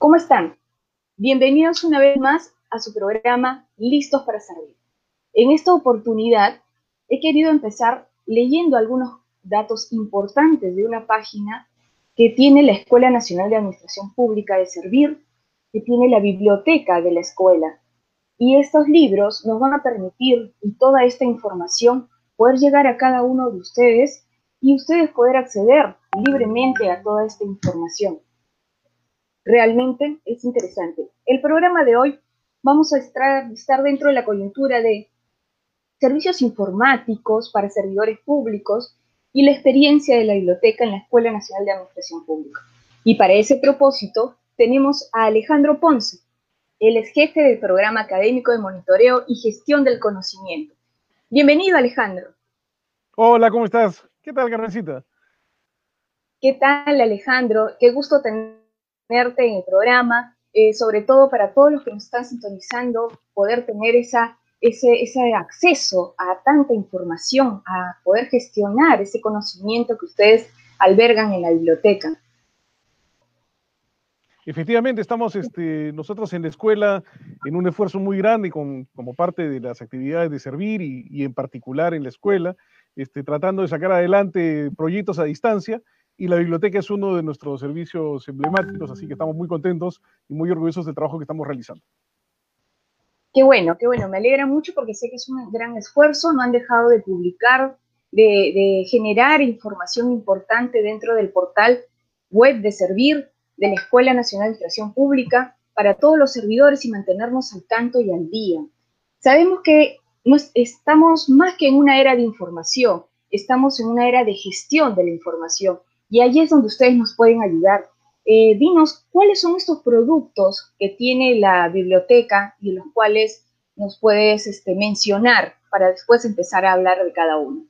¿Cómo están? Bienvenidos una vez más a su programa Listos para Servir. En esta oportunidad he querido empezar leyendo algunos datos importantes de una página que tiene la Escuela Nacional de Administración Pública de Servir, que tiene la biblioteca de la escuela. Y estos libros nos van a permitir, y toda esta información, poder llegar a cada uno de ustedes y ustedes poder acceder libremente a toda esta información. Realmente es interesante. El programa de hoy vamos a estar, dentro de la coyuntura de servicios informáticos para servidores públicos y la experiencia de la biblioteca en la Escuela Nacional de Administración Pública. Y para ese propósito tenemos a Alejandro Ponce. Él es jefe del programa académico de monitoreo y gestión del conocimiento. Bienvenido, Alejandro. Hola, ¿cómo estás? ¿Qué tal, Carmencita? ¿Qué tal, Alejandro? Qué gusto tenerte en el programa, eh, sobre todo para todos los que nos están sintonizando, poder tener esa, ese, ese acceso a tanta información, a poder gestionar ese conocimiento que ustedes albergan en la biblioteca. Efectivamente, estamos este, nosotros en la escuela en un esfuerzo muy grande con, como parte de las actividades de servir y, y en particular en la escuela, este, tratando de sacar adelante proyectos a distancia y la biblioteca es uno de nuestros servicios emblemáticos, así que estamos muy contentos y muy orgullosos del trabajo que estamos realizando. Qué bueno, qué bueno, me alegra mucho porque sé que es un gran esfuerzo, no han dejado de publicar, de, generar información importante dentro del portal web de Servir de la Escuela Nacional de Administración Pública para todos los servidores y mantenernos al tanto y al día. Sabemos que estamos más que en una era de información, estamos en una era de gestión de la información y allí es donde ustedes nos pueden ayudar. Eh, dinos, ¿cuáles son estos productos que tiene la biblioteca y los cuales nos puedes este, mencionar para después empezar a hablar de cada uno?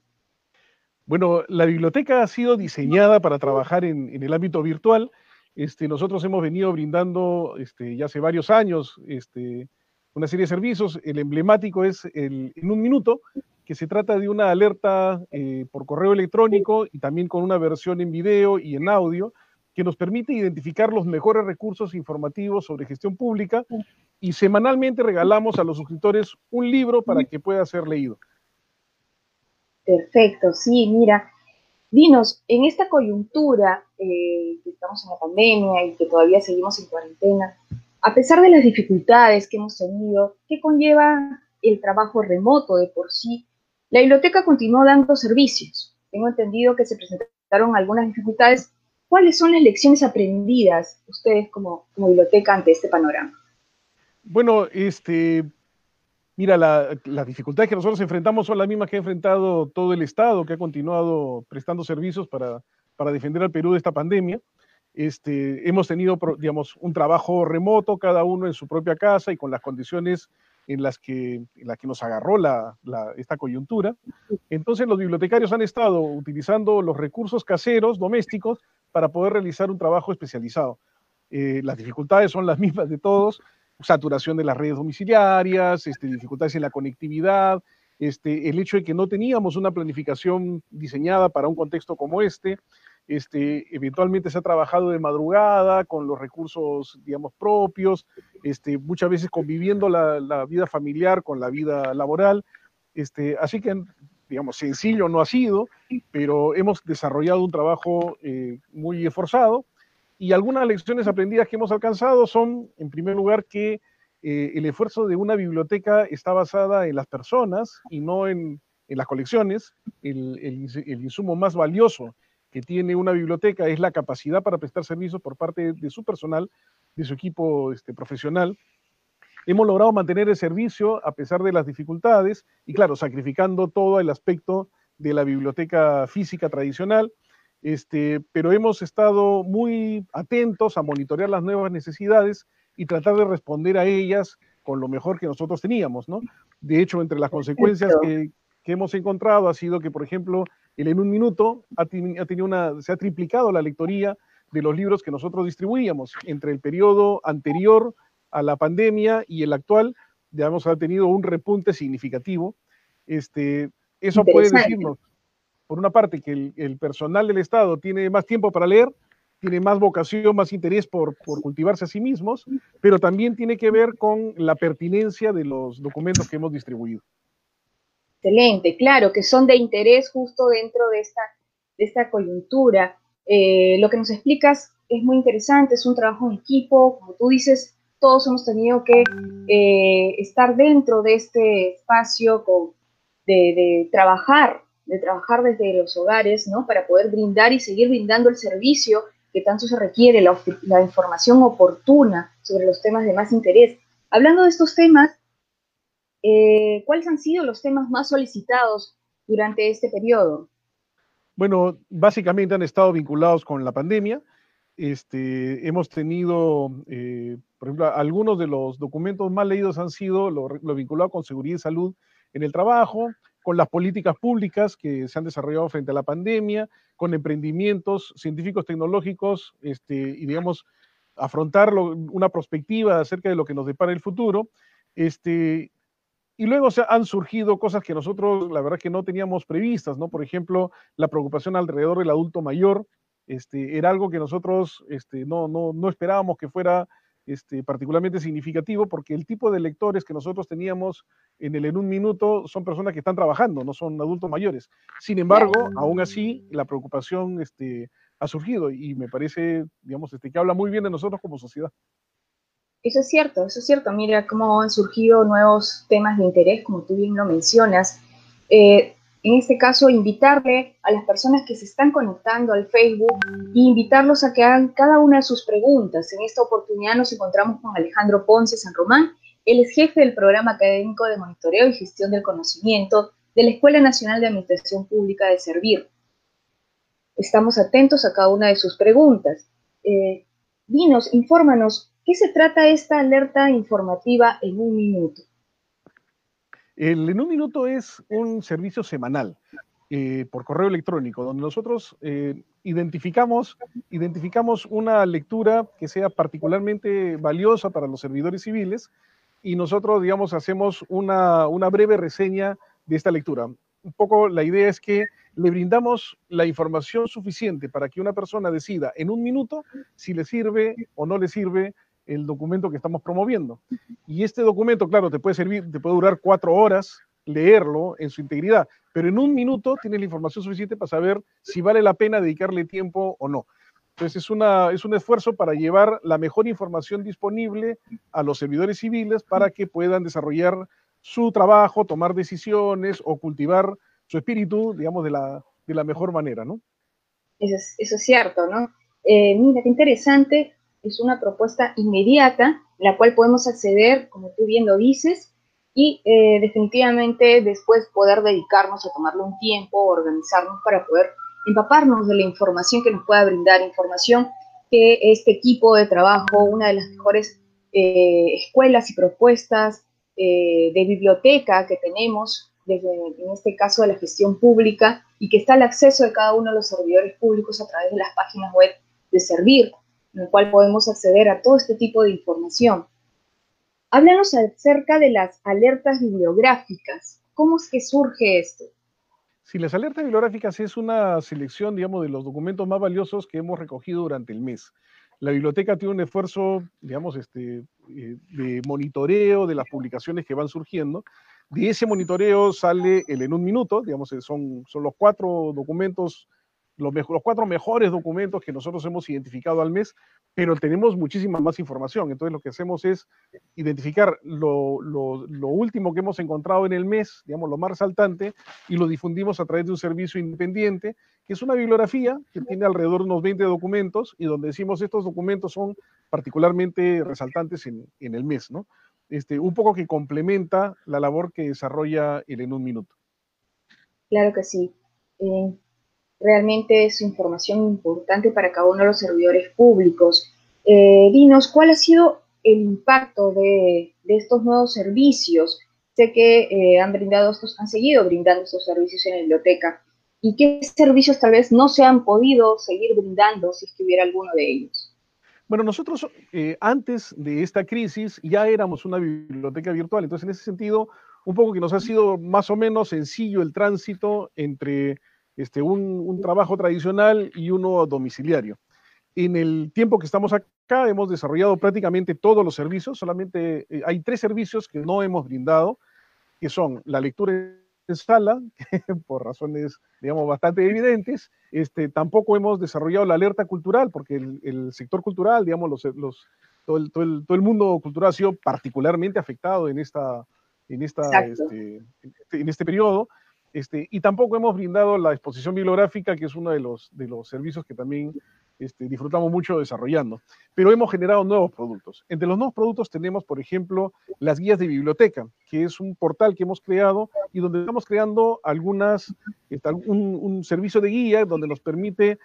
Bueno, la biblioteca ha sido diseñada para trabajar en, el ámbito virtual. Este, nosotros hemos venido brindando este, ya hace varios años este, una serie de servicios. El emblemático es el, en un minuto, que se trata de una alerta eh, por correo electrónico y también con una versión en video y en audio que nos permite identificar los mejores recursos informativos sobre gestión pública y semanalmente regalamos a los suscriptores un libro para que pueda ser leído. Perfecto, sí, mira, dinos, en esta coyuntura eh, que estamos en la pandemia y que todavía seguimos en cuarentena, a pesar de las dificultades que hemos tenido, ¿qué conlleva el trabajo remoto de por sí la biblioteca continuó dando servicios. Tengo entendido que se presentaron algunas dificultades. ¿Cuáles son las lecciones aprendidas ustedes como, biblioteca ante este panorama? Bueno, este, mira, las dificultades que nosotros enfrentamos son las mismas que ha enfrentado todo el Estado, que ha continuado prestando servicios para, para defender al Perú de esta pandemia. Este, hemos tenido, digamos, un trabajo remoto, cada uno en su propia casa y con las condiciones en las que, en la que nos agarró la, esta coyuntura. Entonces los bibliotecarios han estado utilizando los recursos caseros, domésticos, para poder realizar un trabajo especializado. Eh, las dificultades son las mismas de todos, saturación de las redes domiciliarias, este, dificultades en la conectividad, este, el hecho de que no teníamos una planificación diseñada para un contexto como este, este, eventualmente se ha trabajado de madrugada con los recursos, digamos, propios, este, muchas veces conviviendo la, vida familiar con la vida laboral. Este, así que, digamos, sencillo no ha sido, pero hemos desarrollado un trabajo eh, muy esforzado y algunas lecciones aprendidas que hemos alcanzado son, en primer lugar, que eh, el esfuerzo de una biblioteca está basada en las personas y no en, las colecciones. el, el insumo más valioso que tiene una biblioteca es la capacidad para prestar servicios por parte de su personal, de su equipo este, profesional. Hemos logrado mantener el servicio a pesar de las dificultades y, claro, sacrificando todo el aspecto de la biblioteca física tradicional, este, pero hemos estado muy atentos a monitorear las nuevas necesidades y tratar de responder a ellas con lo mejor que nosotros teníamos, ¿no? De hecho, entre las consecuencias que, que hemos encontrado ha sido que, por ejemplo, el en un minuto ha, tenido una, se ha triplicado la lectoría de los libros que nosotros distribuíamos entre el periodo anterior a la pandemia y el actual, digamos, ha tenido un repunte significativo. Este, eso puede decirnos, por una parte, que el, personal del Estado tiene más tiempo para leer, tiene más vocación, más interés por, por, cultivarse a sí mismos, pero también tiene que ver con la pertinencia de los documentos que hemos distribuido. Excelente, claro, que son de interés justo dentro de esta, de esta coyuntura. Eh, lo que nos explicas es muy interesante, es un trabajo en equipo, como tú dices, todos hemos tenido que eh, estar dentro de este espacio de, trabajar, de trabajar desde los hogares, ¿no? Para poder brindar y seguir brindando el servicio que tanto se requiere, la información oportuna sobre los temas de más interés. Hablando de estos temas, eh, ¿cuáles han sido los temas más solicitados durante este periodo? Bueno, básicamente han estado vinculados con la pandemia. Este, hemos tenido, eh, por ejemplo, algunos de los documentos más leídos han sido lo, vinculado con seguridad y salud en el trabajo, con las políticas públicas que se han desarrollado frente a la pandemia, con emprendimientos científicos tecnológicos este, y, digamos, afrontar una perspectiva acerca de lo que nos depara el futuro. Este, y luego se han surgido cosas que nosotros, la verdad, que no teníamos previstas, ¿no? Por ejemplo, la preocupación alrededor del adulto mayor, este, era algo que nosotros este, no, no, no esperábamos que fuera este, particularmente significativo, porque el tipo de lectores que nosotros teníamos en el en un minuto son personas que están trabajando, no son adultos mayores. Sin embargo, aún así, la preocupación este, ha surgido y me parece, digamos, este, que habla muy bien de nosotros como sociedad. Eso es cierto, eso es cierto. Mira cómo han surgido nuevos temas de interés, como tú bien lo mencionas. Eh, en este caso, invitarle a las personas que se están conectando al Facebook e invitarlos a que hagan cada una de sus preguntas. En esta oportunidad nos encontramos con Alejandro Ponce San Román. Él es jefe del programa académico de monitoreo y gestión del conocimiento de la Escuela Nacional de Administración Pública de Servir. Estamos atentos a cada una de sus preguntas. Eh, dinos, infórmanos, qué se trata esta alerta informativa en un minuto? El En un minuto es un servicio semanal eh, por correo electrónico, donde nosotros eh, identificamos, identificamos una lectura que sea particularmente valiosa para los servidores civiles y nosotros, digamos, hacemos una, una breve reseña de esta lectura. Un poco la idea es que le brindamos la información suficiente para que una persona decida en un minuto si le sirve o no le sirve el documento que estamos promoviendo. Y este documento, claro, te puede servir, te puede durar cuatro horas leerlo en su integridad, pero en un minuto tienes la información suficiente para saber si vale la pena dedicarle tiempo o no. Entonces es, una, es un esfuerzo para llevar la mejor información disponible a los servidores civiles para que puedan desarrollar su trabajo, tomar decisiones o cultivar su espíritu, digamos, de la, de la mejor manera, ¿no? Eso es, eso es cierto, ¿no? Eh, mira, qué interesante es una propuesta inmediata, la cual podemos acceder, como tú bien lo dices, y eh, definitivamente después poder dedicarnos a tomarle un tiempo, organizarnos para poder empaparnos de la información que nos pueda brindar, información que este equipo de trabajo, una de las mejores eh, escuelas y propuestas eh, de biblioteca que tenemos, desde, en este caso de la gestión pública, y que está al acceso de cada uno de los servidores públicos a través de las páginas web de Servir en el cual podemos acceder a todo este tipo de información. Háblanos acerca de las alertas bibliográficas. ¿Cómo es que surge esto? Sí, las alertas bibliográficas es una selección, digamos, de los documentos más valiosos que hemos recogido durante el mes. La biblioteca tiene un esfuerzo, digamos, este, eh, de monitoreo de las publicaciones que van surgiendo. De ese monitoreo sale el en un minuto, digamos, son, son los cuatro documentos los, cuatro mejores documentos que nosotros hemos identificado al mes, pero tenemos muchísima más información. Entonces lo que hacemos es identificar lo, último que hemos encontrado en el mes, digamos, lo más resaltante, y lo difundimos a través de un servicio independiente, que es una bibliografía que tiene alrededor de unos 20 documentos y donde decimos estos documentos son particularmente resaltantes en, en el mes, ¿no? Este, un poco que complementa la labor que desarrolla el en un minuto. Claro que sí. Eh, realmente es información importante para cada uno de los servidores públicos. Eh, dinos, ¿cuál ha sido el impacto de, estos nuevos servicios? Sé que eh, han brindado estos, han seguido brindando estos servicios en la biblioteca. ¿Y qué servicios tal vez no se han podido seguir brindando si es que hubiera alguno de ellos? Bueno, nosotros eh, antes de esta crisis ya éramos una biblioteca virtual, entonces en ese sentido, un poco que nos ha sido más o menos sencillo el tránsito entre este, un, trabajo tradicional y uno domiciliario. En el tiempo que estamos acá hemos desarrollado prácticamente todos los servicios, solamente eh, hay tres servicios que no hemos brindado, que son la lectura en sala, por razones, digamos, bastante evidentes. Este, tampoco hemos desarrollado la alerta cultural, porque el, sector cultural, digamos, los, los, todo, el, todo, el, todo, el, mundo cultural ha sido particularmente afectado en, esta, en, esta, este, este, en este periodo. Este, y tampoco hemos brindado la exposición bibliográfica, que es uno de los, servicios que también este, disfrutamos mucho desarrollando. Pero hemos generado nuevos productos. Entre los nuevos productos tenemos, por ejemplo, las guías de biblioteca, que es un portal que hemos creado y donde estamos creando algunas, este, un, un servicio de guía donde nos permite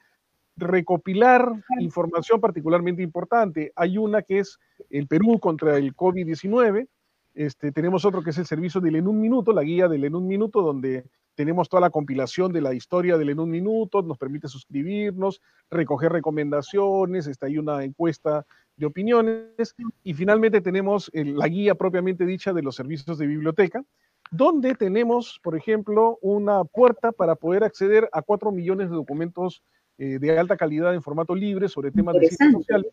recopilar información particularmente importante. Hay una que es el Perú contra el COVID-19, este, tenemos otro que es el servicio del En un Minuto, la guía del En un Minuto, donde tenemos toda la compilación de la historia del En un Minuto, nos permite suscribirnos, recoger recomendaciones, está ahí una encuesta de opiniones, y finalmente tenemos la guía propiamente dicha de los servicios de biblioteca, donde tenemos, por ejemplo, una puerta para poder acceder a cuatro millones de documentos eh, de alta calidad en formato libre sobre temas de ciencias sociales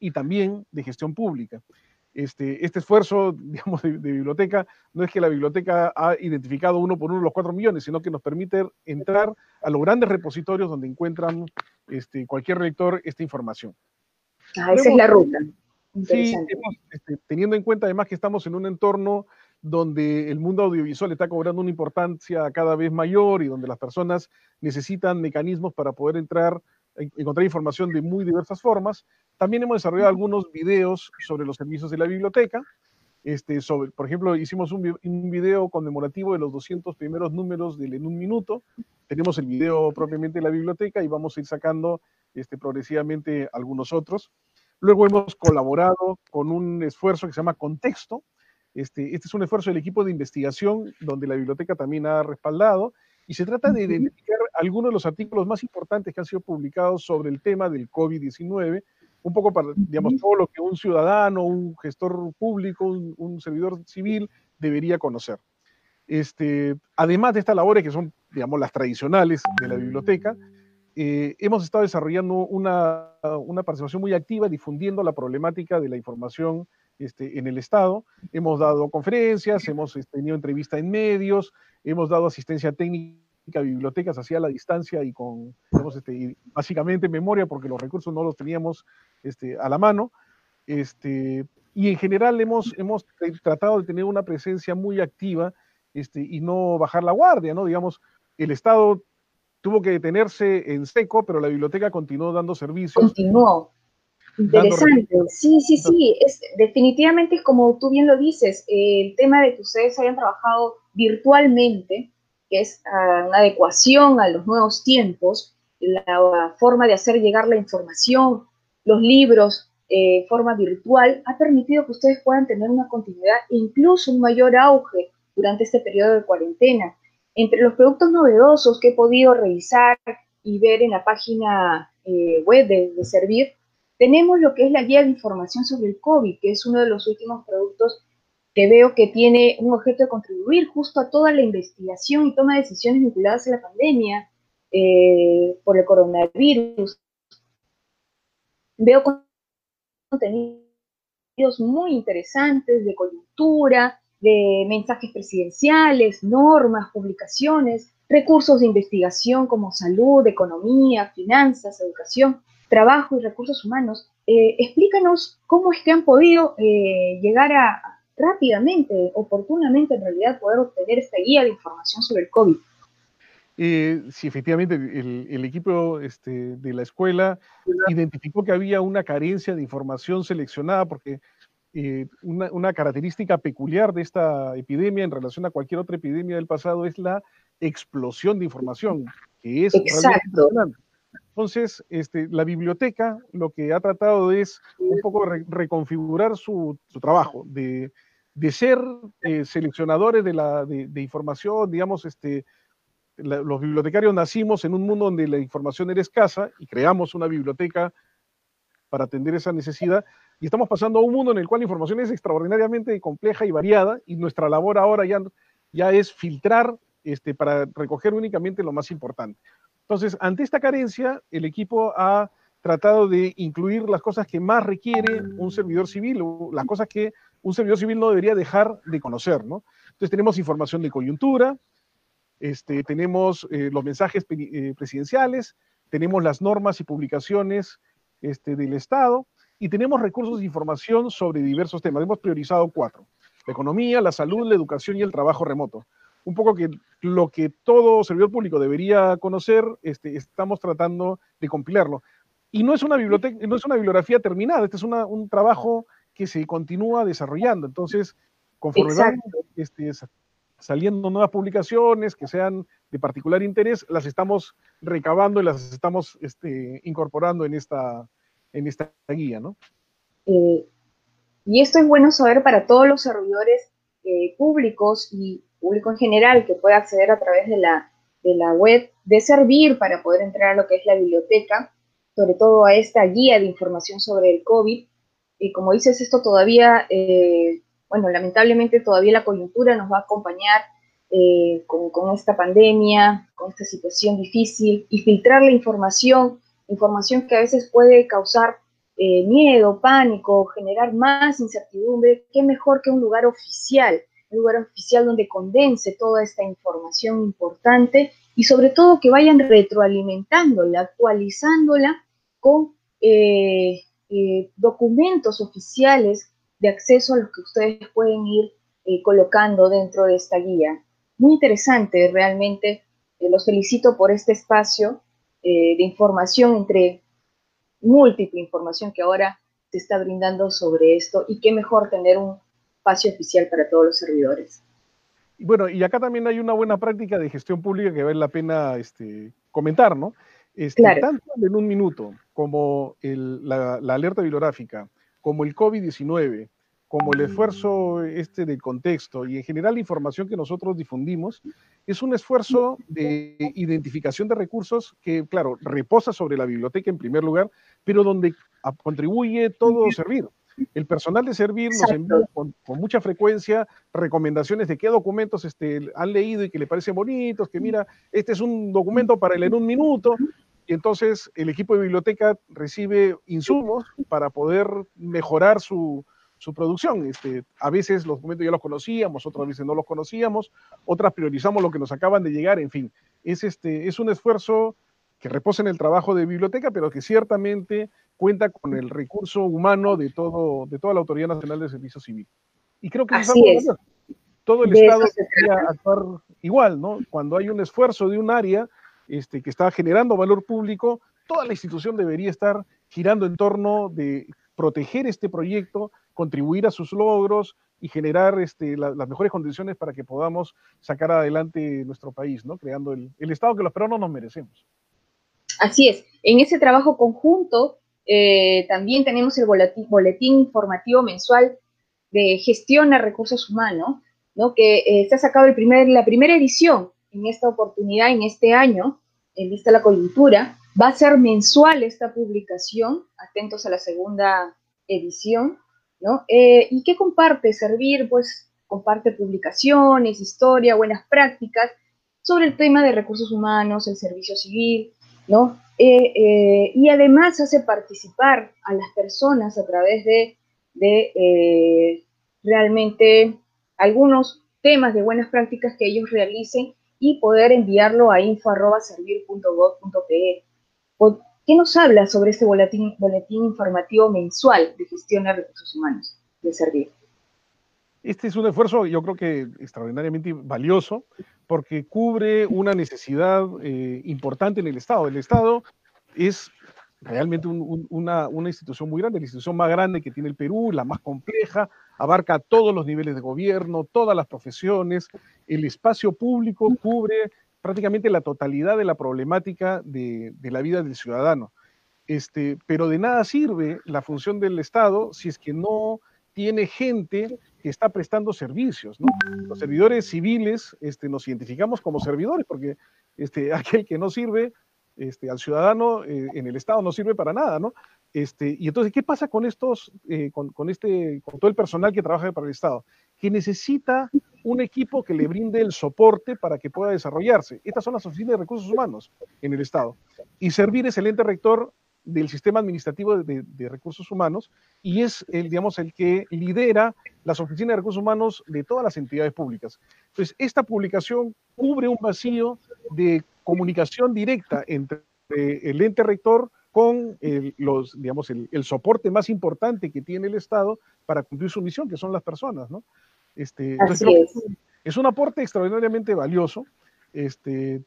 y también de gestión pública. Este, este esfuerzo, digamos, de, biblioteca, no es que la biblioteca ha identificado uno por uno los cuatro millones, sino que nos permite entrar a los grandes repositorios donde encuentran este, cualquier lector esta información. Ah, esa es la ruta. Sí, este, teniendo en cuenta además que estamos en un entorno donde el mundo audiovisual está cobrando una importancia cada vez mayor y donde las personas necesitan mecanismos para poder entrar, encontrar información de muy diversas formas, también hemos desarrollado algunos videos sobre los servicios de la biblioteca. Este, sobre, por ejemplo, hicimos un, un, video conmemorativo de los 200 primeros números del En un Minuto. Tenemos el video propiamente de la biblioteca y vamos a ir sacando este, progresivamente algunos otros. Luego hemos colaborado con un esfuerzo que se llama Contexto. Este, este es un esfuerzo del equipo de investigación donde la biblioteca también ha respaldado y se trata de identificar algunos de los artículos más importantes que han sido publicados sobre el tema del COVID-19 un poco para, digamos, todo lo que un ciudadano, un gestor público, un, servidor civil debería conocer. Este, además de estas labores que son, digamos, las tradicionales de la biblioteca, eh, hemos estado desarrollando una, una, participación muy activa difundiendo la problemática de la información este, en el Estado. Hemos dado conferencias, hemos este, tenido entrevistas en medios, hemos dado asistencia técnica bibliotecas así a la distancia y con, este, básicamente memoria, porque los recursos no los teníamos este, a la mano. Este, y en general hemos, hemos tratado de tener una presencia muy activa este, y no bajar la guardia, ¿no? Digamos, el Estado tuvo que detenerse en seco, pero la biblioteca continuó dando servicios. Continuó. Interesante. Sí, sí, sí. Es, definitivamente, como tú bien lo dices, el tema de que ustedes hayan trabajado virtualmente que es ah, una adecuación a los nuevos tiempos, la forma de hacer llegar la información, los libros, eh, forma virtual, ha permitido que ustedes puedan tener una continuidad e incluso un mayor auge durante este periodo de cuarentena. Entre los productos novedosos que he podido revisar y ver en la página eh, web de, de Servir, tenemos lo que es la guía de información sobre el COVID, que es uno de los últimos productos que veo que tiene un objeto de contribuir justo a toda la investigación y toma de decisiones vinculadas a la pandemia eh, por el coronavirus. Veo contenidos muy interesantes de coyuntura, de mensajes presidenciales, normas, publicaciones, recursos de investigación como salud, economía, finanzas, educación, trabajo y recursos humanos. Eh, explícanos cómo es que han podido eh, llegar a, rápidamente, oportunamente en realidad poder obtener esta guía de información sobre el COVID. Eh, sí, efectivamente, el, equipo este, de la escuela identificó que había una carencia de información seleccionada porque eh, una, característica peculiar de esta epidemia en relación a cualquier otra epidemia del pasado es la explosión de información, que es Exacto. Entonces, este, la biblioteca lo que ha tratado es un poco reconfigurar su, su trabajo, de, de ser eh, seleccionadores de, la, de, información, digamos, este, los bibliotecarios nacimos en un mundo donde la información era escasa y creamos una biblioteca para atender esa necesidad y estamos pasando a un mundo en el cual la información es extraordinariamente compleja y variada y nuestra labor ahora ya, ya es filtrar este, para recoger únicamente lo más importante. Entonces, ante esta carencia, el equipo ha tratado de incluir las cosas que más requiere un servidor civil, las cosas que un servidor civil no debería dejar de conocer, ¿no? Entonces tenemos información de coyuntura, este, tenemos eh, los mensajes eh, presidenciales, tenemos las normas y publicaciones este, del Estado y tenemos recursos de información sobre diversos temas. Hemos priorizado cuatro. La economía, la salud, la educación y el trabajo remoto. Un poco que lo que todo servidor público debería conocer, este, estamos tratando de compilarlo. Y no es una biblioteca, no es una bibliografía terminada, este es un trabajo que se continúa desarrollando. Entonces, conforme van este, saliendo nuevas publicaciones que sean de particular interés, las estamos recabando y las estamos este, incorporando en esta, en esta guía, ¿no? Eh, y esto es bueno saber para todos los servidores eh, públicos y público en general que pueda acceder a través de la, de la web, de servir para poder entrar a lo que es la biblioteca, sobre todo a esta guía de información sobre el COVID. Y como dices, esto todavía, eh, bueno, lamentablemente todavía la coyuntura nos va a acompañar eh, con, esta pandemia, con esta situación difícil, y filtrar la información, información que a veces puede causar eh, miedo, pánico, generar más incertidumbre, qué mejor que un lugar oficial, un lugar oficial donde condense toda esta información importante y sobre todo que vayan retroalimentándola, actualizándola con eh, documentos oficiales de acceso a los que ustedes pueden ir colocando dentro de esta guía muy interesante realmente. Eh, los felicito por este espacio eh, de información entre múltiple información que ahora se está brindando sobre esto y qué mejor tener un espacio oficial para todos los servidores. Bueno, y acá también hay una buena práctica de gestión pública que vale la pena este, comentar, ¿no? Este, claro. Tanto en un minuto como la, la, alerta bibliográfica, como el COVID-19, como el esfuerzo este del contexto y en general la información que nosotros difundimos, es un esfuerzo de identificación de recursos que, claro, reposa sobre la biblioteca en primer lugar, pero donde contribuye todo servir. El personal de servir nos envía con, mucha frecuencia recomendaciones de qué documentos este, han leído y que le parecen bonitos, que mira, este es un documento para él en un minuto, y entonces el equipo de biblioteca recibe insumos para poder mejorar su, su producción. Este, a veces los documentos ya los conocíamos, otras veces no los conocíamos, otras priorizamos lo que nos acaban de llegar, en fin. Es, este, es un esfuerzo que reposa en el trabajo de biblioteca, pero que ciertamente cuenta con el recurso humano de, todo, de toda la Autoridad Nacional de Servicio Civil. Y creo que Así es. todo el Estado debería actuar igual, ¿no? Cuando hay un esfuerzo de un área este, que está generando valor público, toda la institución debería estar girando en torno de proteger este proyecto, contribuir a sus logros y generar este, las mejores condiciones para que podamos sacar adelante nuestro país, ¿no? creando el, Estado que los peruanos nos merecemos. Así es. En ese trabajo conjunto eh, también tenemos el boletín, informativo mensual de gestión a recursos humanos, ¿no? que eh, se ha sacado primer, la primera edición en esta oportunidad, en este año, en vista de la coyuntura. Va a ser mensual esta publicación, atentos a la segunda edición, ¿no? Eh, ¿Y qué comparte Servir? Pues comparte publicaciones, historia, buenas prácticas sobre el tema de recursos humanos, el servicio civil, ¿no? Eh, eh, y además hace participar a las personas a través de, de realmente algunos temas de buenas prácticas que ellos realicen y poder enviarlo a info.servir.gov.pe. ¿Qué nos habla sobre este boletín, boletín informativo mensual de gestión de recursos humanos de Servir? Este es un esfuerzo, yo creo que extraordinariamente valioso, porque cubre una necesidad eh, importante en el Estado. El Estado es realmente una, una, institución muy grande, la institución más grande que tiene el Perú, la más compleja, abarca todos los niveles de gobierno, todas las profesiones, el espacio público cubre prácticamente la totalidad de la problemática de, la vida del ciudadano. Este, pero de nada sirve la función del Estado si es que no tiene gente que está prestando servicios. Los servidores civiles este, nos identificamos como servidores porque este, aquel que no sirve este, al ciudadano eh, en el Estado no sirve para nada, ¿no? Este, y entonces, ¿qué pasa con estos, eh, con, con, este, con todo el personal que trabaja para el Estado? Que necesita un equipo que le brinde el soporte para que pueda desarrollarse. Estas son las oficinas de recursos humanos en el Estado. Y Servir es el ente rector del sistema administrativo de, de, recursos humanos y es el, digamos, el que lidera las oficinas de recursos humanos de todas las entidades públicas. Entonces, esta publicación cubre un vacío de comunicación directa entre el ente rector con el, los, digamos, el, el, soporte más importante que tiene el Estado para cumplir su misión, que son las personas, ¿no? Este, es. es. un aporte extraordinariamente valioso. Este,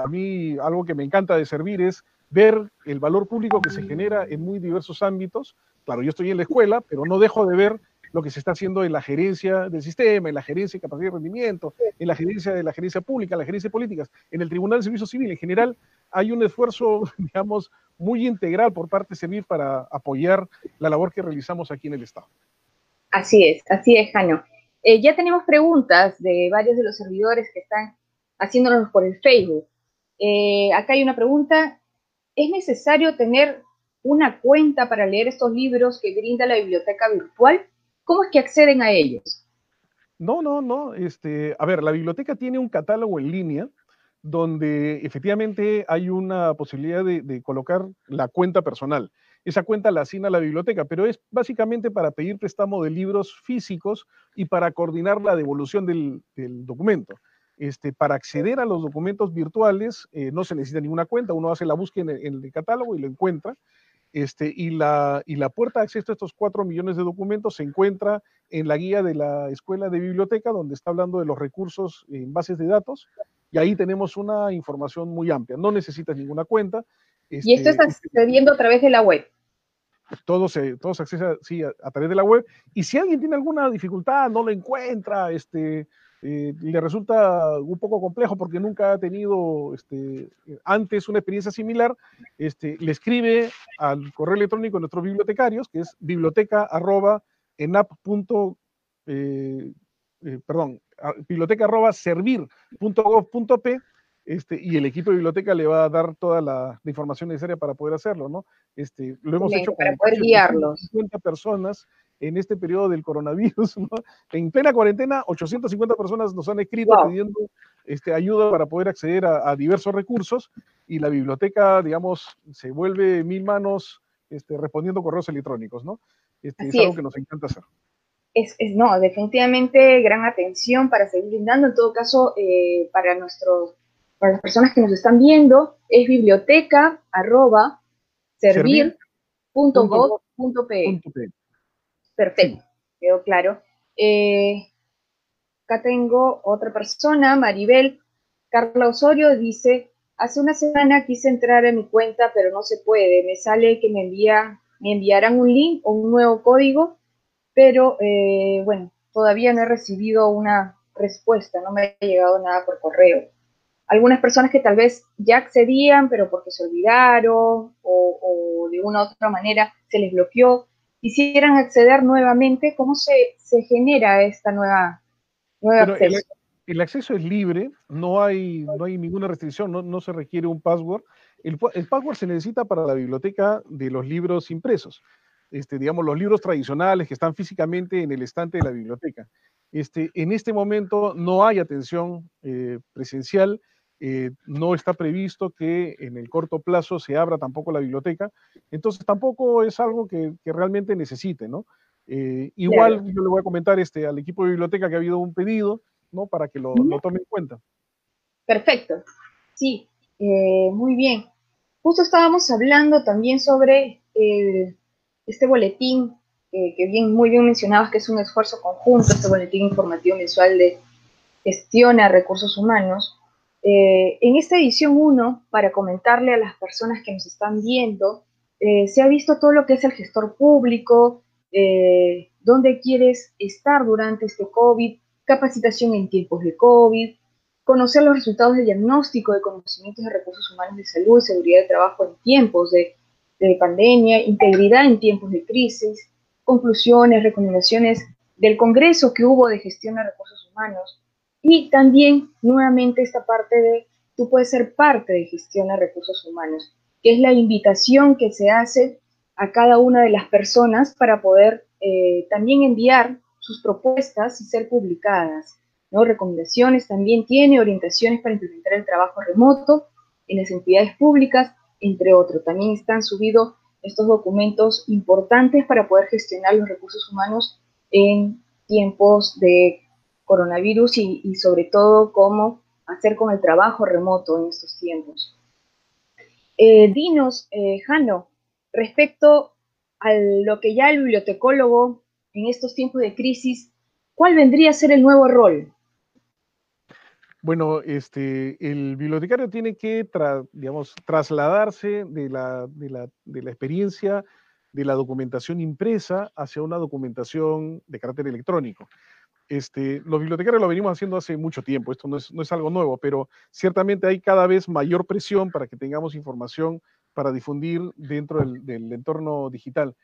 a mí algo que me encanta de servir es ver el valor público que se genera en muy diversos ámbitos. Claro, yo estoy en la escuela, pero no dejo de ver lo que se está haciendo en la gerencia del sistema, en la gerencia de capacidad de rendimiento, en la gerencia de la gerencia pública, en la gerencia de políticas, en el Tribunal de Servicio Civil. En general, hay un esfuerzo, digamos, muy integral por parte de Servir para apoyar la labor que realizamos aquí en el Estado. Así es, así es, Jano. Eh, ya tenemos preguntas de varios de los servidores que están haciéndonos por el Facebook. Eh, acá hay una pregunta. ¿Es necesario tener una cuenta para leer estos libros que brinda la biblioteca virtual? ¿Cómo es que acceden a ellos? No, no, no. Este, a ver, la biblioteca tiene un catálogo en línea donde efectivamente hay una posibilidad de, colocar la cuenta personal. Esa cuenta la asigna la biblioteca, pero es básicamente para pedir préstamo de libros físicos y para coordinar la devolución del, documento. Este, para acceder a los documentos virtuales eh, no se necesita ninguna cuenta, uno hace la búsqueda en el, catálogo y lo encuentra. Este, y, la, y la puerta de acceso a estos cuatro millones de documentos se encuentra en la guía de la Escuela de Biblioteca, donde está hablando de los recursos en bases de datos, y ahí tenemos una información muy amplia. No necesitas ninguna cuenta. y esto está accediendo a través de la web. Todo se, todo se accesa sí, a, través de la web. Y si alguien tiene alguna dificultad, no lo encuentra, este, eh, le resulta un poco complejo porque nunca ha tenido este, antes una experiencia similar, este, le escribe al correo electrónico de nuestros bibliotecarios, que es eh, eh, perdón, biblioteca.servir.gov.p este, y el equipo de biblioteca le va a dar toda la, información necesaria para poder hacerlo, ¿no? Este, lo hemos hecho para poder guiarlos. 50 personas en este periodo del coronavirus, ¿no? En plena cuarentena, 850 personas nos han escrito pidiendo este, ayuda para poder acceder a, diversos recursos y la biblioteca, digamos, se vuelve mil manos este, respondiendo correos electrónicos, ¿no? Este, es algo que nos encanta hacer es, no, definitivamente gran atención para seguir brindando. En todo caso, eh, para, nuestros, para las personas que nos están viendo, es biblioteca arroba Perfecto, quedó claro. Eh, acá tengo otra persona, Maribel Carla Osorio, dice, hace una semana quise entrar a mi cuenta, pero no se puede. Me sale que me, envía, me enviarán un link o un nuevo código pero eh, bueno, todavía no he recibido una respuesta, no me ha llegado nada por correo. Algunas personas que tal vez ya accedían, pero porque se olvidaron o, de una u otra manera se les bloqueó, quisieran acceder nuevamente, ¿cómo se, se genera esta nueva, nueva acceso? El, acceso es libre, no hay, no hay ninguna restricción, no, no se requiere un password. El, el password se necesita para la biblioteca de los libros impresos este, digamos, los libros tradicionales que están físicamente en el estante de la biblioteca. Este, en este momento no hay atención eh, presencial, eh, no está previsto que en el corto plazo se abra tampoco la biblioteca, entonces tampoco es algo que, realmente necesite, ¿no? Eh, igual yo le voy a comentar este, al equipo de biblioteca que ha habido un pedido, ¿no? Para que lo, lo tome en cuenta. Perfecto, sí, muy bien. Justo estábamos hablando también sobre este boletín, eh, que bien, muy bien mencionabas que es un esfuerzo conjunto, este boletín informativo mensual de gestión a recursos humanos, eh, en esta edición 1, para comentarle a las personas que nos están viendo, eh, se ha visto todo lo que es el gestor público, dónde quieres estar durante este COVID, capacitación en tiempos de COVID, conocer los resultados de diagnóstico de conocimientos de recursos humanos de salud y seguridad de trabajo en tiempos de de pandemia, integridad en tiempos de crisis, conclusiones, recomendaciones del Congreso que hubo de gestión de recursos humanos y también nuevamente esta parte de tú puedes ser parte de gestión de recursos humanos, que es la invitación que se hace a cada una de las personas para poder eh, también enviar sus propuestas y ser publicadas. ¿no? Recomendaciones también tiene, orientaciones para implementar el trabajo remoto en las entidades públicas, entre otros. También están subidos estos documentos importantes para poder gestionar los recursos humanos en tiempos de coronavirus y, sobre todo cómo hacer con el trabajo remoto en estos tiempos. Eh, dinos, eh, Jano, respecto a lo que ya el bibliotecólogo en estos tiempos de crisis, ¿cuál vendría a ser el nuevo rol? Bueno, este, el bibliotecario tiene que, digamos, trasladarse de la, de, la, de la experiencia de la documentación impresa hacia una documentación de carácter electrónico. Este, los bibliotecarios lo venimos haciendo hace mucho tiempo, esto no es, no es, algo nuevo, pero ciertamente hay cada vez mayor presión para que tengamos información para difundir dentro del, del entorno digital.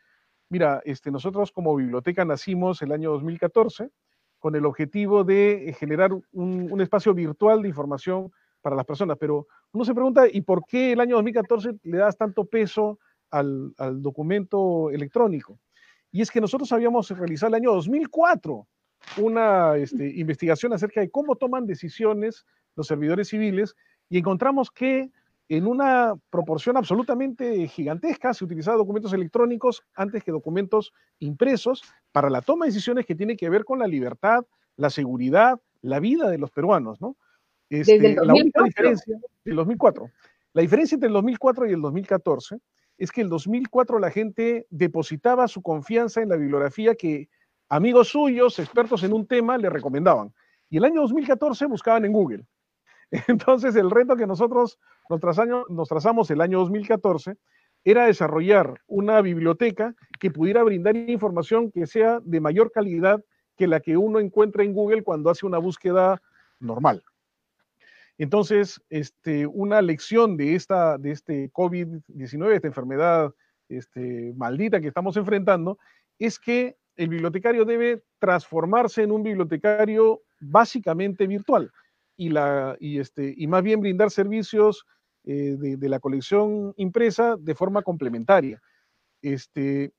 Mira, este, nosotros como biblioteca nacimos el año 2014 con el objetivo de generar un, espacio virtual de información para las personas. Pero uno se pregunta, ¿y por qué el año 2014 le das tanto peso al, documento electrónico? Y es que nosotros habíamos realizado el año 2004 una este, investigación acerca de cómo toman decisiones los servidores civiles y encontramos que en una proporción absolutamente gigantesca se utilizaban documentos electrónicos antes que documentos impresos para la toma de decisiones que tiene que ver con la libertad, la seguridad, la vida de los peruanos, ¿no? Este, la única diferencia del 2004. La diferencia entre el 2004 y el 2014 es que el 2004 la gente depositaba su confianza en la bibliografía que amigos suyos, expertos en un tema, le recomendaban. Y el año 2014 buscaban en Google. Entonces, el reto que nosotros nos, trazamos el año 2014 era desarrollar una biblioteca que pudiera brindar información que sea de mayor calidad que la que uno encuentra en Google cuando hace una búsqueda normal. Entonces, este, una lección de, esta, de este COVID-19, esta enfermedad este, maldita que estamos enfrentando, es que el bibliotecario debe transformarse en un bibliotecario básicamente virtual y, la, y, este, y más bien brindar servicios eh, de, la colección impresa de forma complementaria. Este,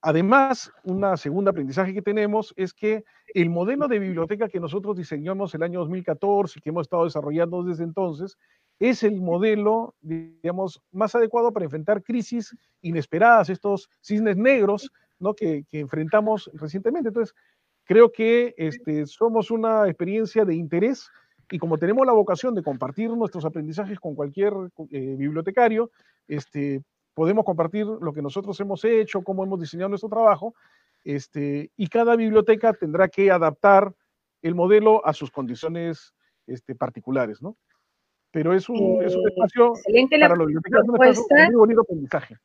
además, un segundo aprendizaje que tenemos es que el modelo de biblioteca que nosotros diseñamos el año 2014 y que hemos estado desarrollando desde entonces es el modelo, digamos, más adecuado para enfrentar crisis inesperadas, estos cisnes negros ¿no? que, que enfrentamos recientemente. Entonces, creo que este, somos una experiencia de interés y como tenemos la vocación de compartir nuestros aprendizajes con cualquier eh, bibliotecario, este, podemos compartir lo que nosotros hemos hecho, cómo hemos diseñado nuestro trabajo, este, y cada biblioteca tendrá que adaptar el modelo a sus condiciones este, particulares, ¿no? Pero es un, es un eh, espacio para los bibliotecarios, un, muy bonito aprendizaje.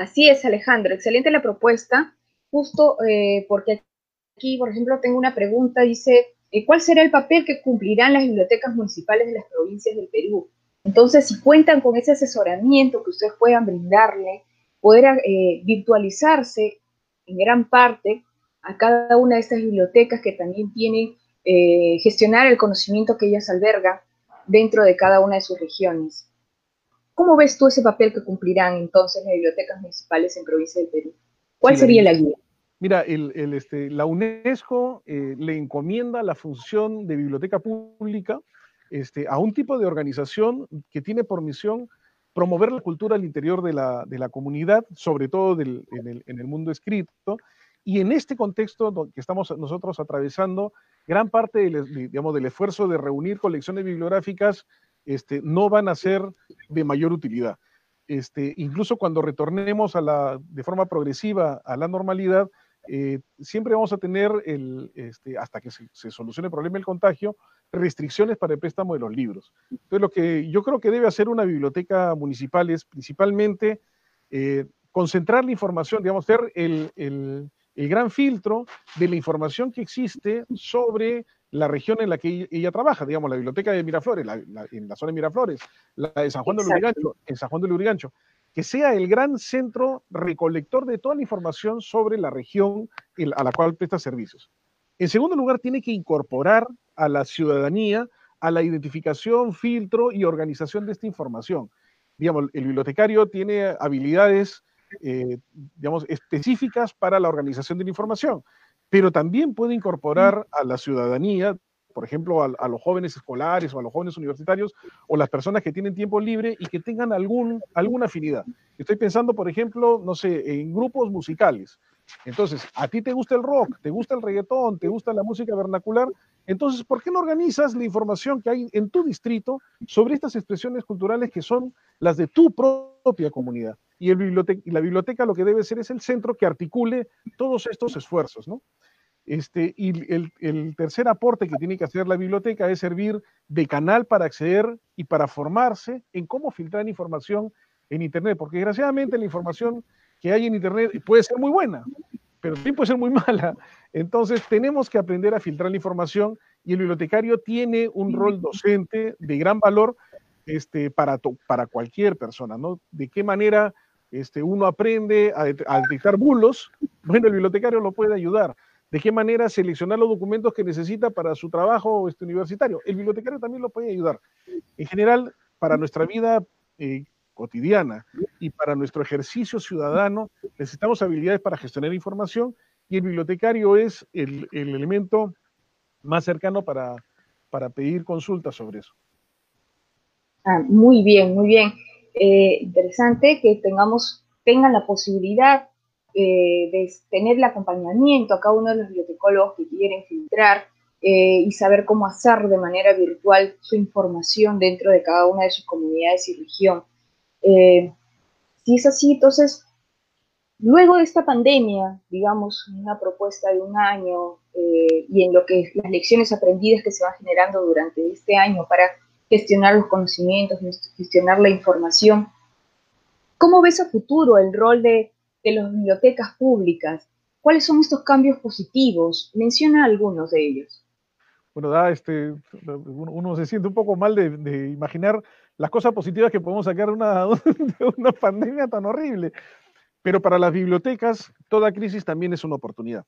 Así es, Alejandro, excelente la propuesta, justo eh, porque aquí, por ejemplo, tengo una pregunta, dice, eh, cuál será el papel que cumplirán las bibliotecas municipales de las provincias del Perú. Entonces, si cuentan con ese asesoramiento que ustedes puedan brindarle, poder eh, virtualizarse en gran parte a cada una de estas bibliotecas que también tienen eh, gestionar el conocimiento que ellas albergan dentro de cada una de sus regiones. ¿Cómo ves tú ese papel que cumplirán entonces las bibliotecas municipales en provincia del Perú? ¿Cuál sería la guía? Mira, el, este, la UNESCO eh, le encomienda la función de biblioteca pública este, a un tipo de organización que tiene por misión promover la cultura al interior de la, comunidad, sobre todo en, el, mundo escrito. Y en este contexto que estamos nosotros atravesando, gran parte del, digamos, del esfuerzo de reunir colecciones bibliográficas este, no van a ser de mayor utilidad. Este, incluso cuando retornemos a la, de forma progresiva a la normalidad, eh, siempre vamos a tener, el, este, hasta que se, solucione el problema del contagio, restricciones para el préstamo de los libros. Entonces, lo que yo creo que debe hacer una biblioteca municipal es principalmente eh, concentrar la información, digamos, ser el, el, gran filtro de la información que existe sobre la región en la que ella, trabaja, digamos, la biblioteca de Miraflores, en la zona de Miraflores, la de San Juan de Lurigancho, en San Juan de Lurigancho, que sea el gran centro recolector de toda la información sobre la región a la cual presta servicios. En segundo lugar, tiene que incorporar a la ciudadanía a la identificación, filtro y organización de esta información. Digamos, el bibliotecario tiene habilidades, eh, digamos, específicas para la organización de la información, pero también puede incorporar a la ciudadanía por ejemplo, a, los jóvenes escolares o a los jóvenes universitarios o las personas que tienen tiempo libre y que tengan algún, alguna afinidad. Estoy pensando, por ejemplo, no sé, en grupos musicales. Entonces, a ti te gusta el rock, te gusta el reggaetón, te gusta la música vernacular, entonces, ¿por qué no organizas la información que hay en tu distrito sobre estas expresiones culturales que son las de tu propia comunidad? Y, el y la biblioteca lo que debe ser es el centro que articule todos estos esfuerzos, ¿no? Este, y el, el, tercer aporte que tiene que hacer la biblioteca es servir de canal para acceder y para formarse en cómo filtrar información en Internet, porque desgraciadamente la información que hay en Internet puede ser muy buena, pero también puede ser muy mala. Entonces tenemos que aprender a filtrar la información y el bibliotecario tiene un rol docente de gran valor este, para, para cualquier persona, ¿no? De qué manera este, uno aprende a, a detectar bulos, bueno, el bibliotecario lo puede ayudar. ¿De qué manera seleccionar los documentos que necesita para su trabajo este, universitario? El bibliotecario también lo puede ayudar. En general, para nuestra vida eh, cotidiana y para nuestro ejercicio ciudadano, necesitamos habilidades para gestionar información y el bibliotecario es el, elemento más cercano para, pedir consultas sobre eso. Ah, muy bien, muy bien. Eh, interesante que tengamos, tengan la posibilidad eh, de tener el acompañamiento a cada uno de los bibliotecólogos que quieren filtrar eh, y saber cómo hacer de manera virtual su información dentro de cada una de sus comunidades y región. Eh, si es así, entonces, luego de esta pandemia, digamos, una propuesta de un año y en lo que las lecciones aprendidas que se van generando durante este año para gestionar los conocimientos, gestionar la información, ¿cómo ves a futuro el rol de de las bibliotecas públicas. ¿Cuáles son estos cambios positivos? Menciona algunos de ellos. Bueno, da, este, uno, se siente un poco mal de, imaginar las cosas positivas que podemos sacar una, de una pandemia tan horrible. Pero para las bibliotecas, toda crisis también es una oportunidad.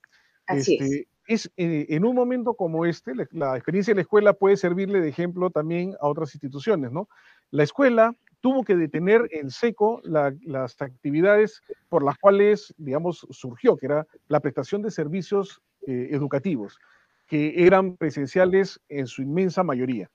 Es. Este, es eh, en un momento como este, la, experiencia de la escuela puede servirle de ejemplo también a otras instituciones, ¿no? La escuela tuvo que detener en seco las actividades por las cuales, digamos, surgió, que era la prestación de servicios eh, educativos, que eran presenciales en su inmensa mayoría.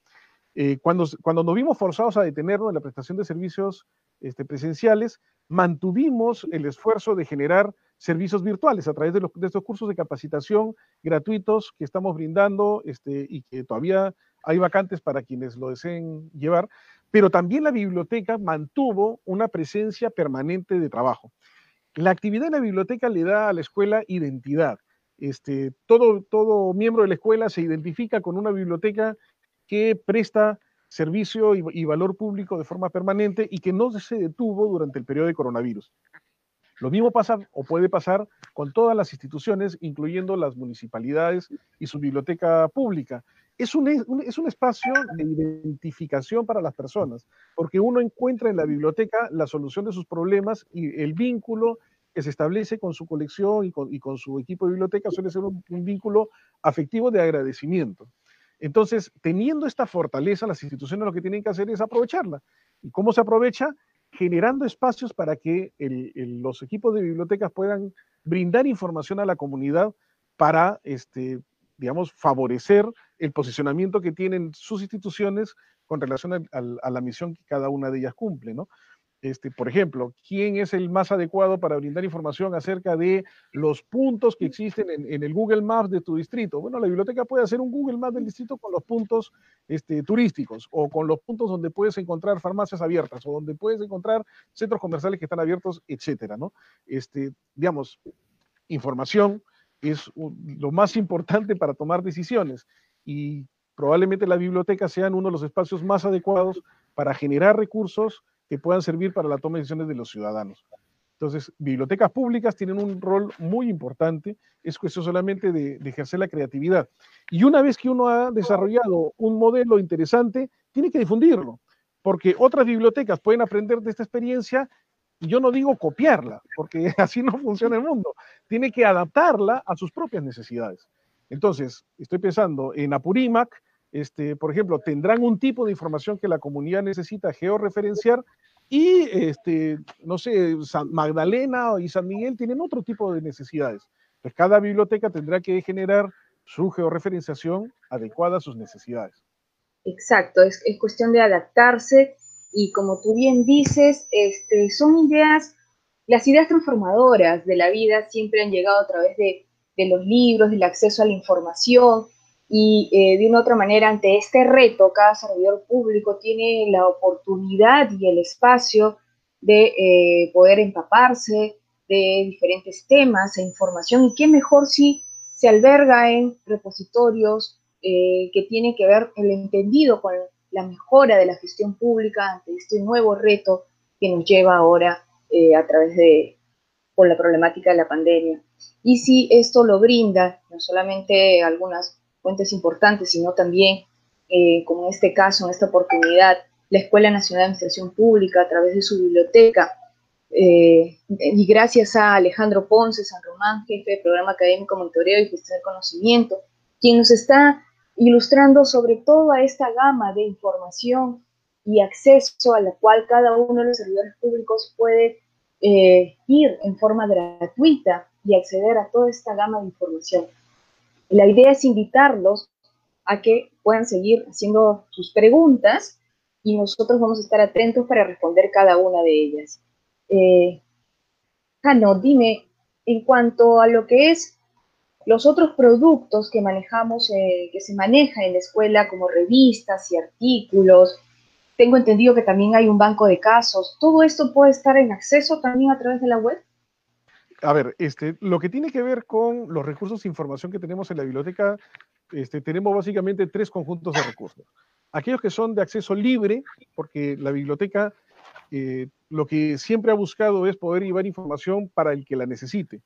Eh, cuando, cuando nos vimos forzados a detenernos en la prestación de servicios este, presenciales, mantuvimos el esfuerzo de generar servicios virtuales a través de, estos cursos de capacitación gratuitos que estamos brindando este, y que todavía hay vacantes para quienes lo deseen llevar pero también la biblioteca mantuvo una presencia permanente de trabajo. La actividad en la biblioteca le da a la escuela identidad. Este, todo, todo miembro de la escuela se identifica con una biblioteca que presta servicio y, valor público de forma permanente y que no se detuvo durante el periodo de coronavirus. Lo mismo pasa o puede pasar con todas las instituciones, incluyendo las municipalidades y su biblioteca pública es un, es un espacio de identificación para las personas, porque uno encuentra en la biblioteca la solución de sus problemas y el vínculo que se establece con su colección y con, y con su equipo de biblioteca suele ser un, vínculo afectivo de agradecimiento. Entonces, teniendo esta fortaleza, las instituciones lo que tienen que hacer es aprovecharla. ¿Y cómo se aprovecha? Generando espacios para que los equipos de bibliotecas puedan brindar información a la comunidad para este, digamos, favorecer el posicionamiento que tienen sus instituciones con relación a, la misión que cada una de ellas cumple, ¿no? Este, por ejemplo, ¿quién es el más adecuado para brindar información acerca de los puntos que existen en, el Google Maps de tu distrito? Bueno, la biblioteca puede hacer un Google Maps del distrito con los puntos este, turísticos o con los puntos donde puedes encontrar farmacias abiertas o donde puedes encontrar centros comerciales que están abiertos, etcétera, ¿no? Este, digamos, información es lo más importante para tomar decisiones y probablemente la biblioteca sean uno de los espacios más adecuados para generar recursos que puedan servir para la toma de decisiones de los ciudadanos. Entonces, bibliotecas públicas tienen un rol muy importante, es cuestión solamente de, ejercer la creatividad. Y una vez que uno ha desarrollado un modelo interesante, tiene que difundirlo, porque otras bibliotecas pueden aprender de esta experiencia y yo no digo copiarla, porque así no funciona el mundo. Tiene que adaptarla a sus propias necesidades. Entonces, estoy pensando en Apurímac, este, por ejemplo, tendrán un tipo de información que la comunidad necesita georreferenciar y, este, no sé, San Magdalena y San Miguel tienen otro tipo de necesidades. Pues cada biblioteca tendrá que generar su georreferenciación adecuada a sus necesidades. Exacto, es, es cuestión de adaptarse y como tú bien dices, este, son ideas, las ideas transformadoras de la vida siempre han llegado a través de los libros, del acceso a la información y eh, de una otra manera ante este reto cada servidor público tiene la oportunidad y el espacio de eh, poder empaparse de diferentes temas e información y qué mejor si se alberga en repositorios eh, que tienen que ver el entendido con la mejora de la gestión pública ante este nuevo reto que nos lleva ahora eh, a través de por la problemática de la pandemia. Y si esto lo brinda no solamente algunas fuentes importantes, sino también, eh, como en este caso, en esta oportunidad, la Escuela Nacional de Administración Pública a través de su biblioteca, eh, y gracias a Alejandro Ponce, San Román, jefe del programa académico Monitoreo y Gestión del Conocimiento, quien nos está ilustrando sobre toda esta gama de información y acceso a la cual cada uno de los servidores públicos puede eh, ir en forma gratuita y acceder a toda esta gama de información. La idea es invitarlos a que puedan seguir haciendo sus preguntas y nosotros vamos a estar atentos para responder cada una de ellas. Eh, dime, en cuanto a lo que es los otros productos que manejamos, eh, que se manejan en la escuela, como revistas y artículos, tengo entendido que también hay un banco de casos. ¿Todo esto puede estar en acceso también a través de la web? A ver, este, lo que tiene que ver con los recursos de información que tenemos en la biblioteca, este, tenemos básicamente tres conjuntos de recursos. Aquellos que son de acceso libre, porque la biblioteca eh, lo que siempre ha buscado es poder llevar información para el que la necesite.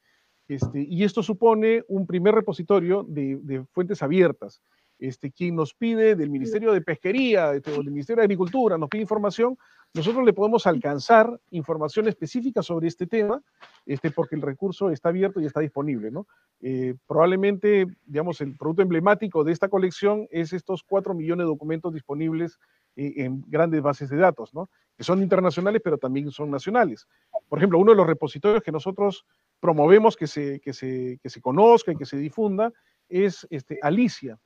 Este, y esto supone un primer repositorio de, fuentes abiertas. Este, quien nos pide del Ministerio de Pesquería este, o del Ministerio de Agricultura, nos pide información, nosotros le podemos alcanzar información específica sobre este tema, este, porque el recurso está abierto y está disponible. ¿no? Eh, probablemente, digamos, el producto emblemático de esta colección es estos cuatro millones de documentos disponibles eh, en grandes bases de datos, ¿no? que son internacionales, pero también son nacionales. Por ejemplo, uno de los repositorios que nosotros promovemos que se, que se, que se conozca y que se difunda es este, Alicia.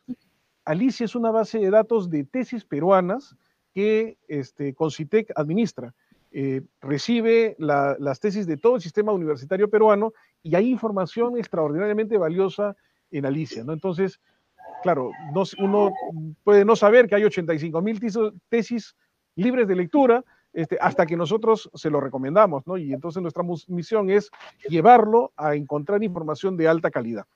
Alicia es una base de datos de tesis peruanas que este, Concitec administra. Eh, recibe las tesis de todo el sistema universitario peruano y hay información extraordinariamente valiosa en Alicia. ¿no? Entonces, claro, uno puede no saber que hay 85 mil tesis libres de lectura, este, hasta que nosotros se lo recomendamos, ¿no? Y entonces nuestra misión es llevarlo a encontrar información de alta calidad.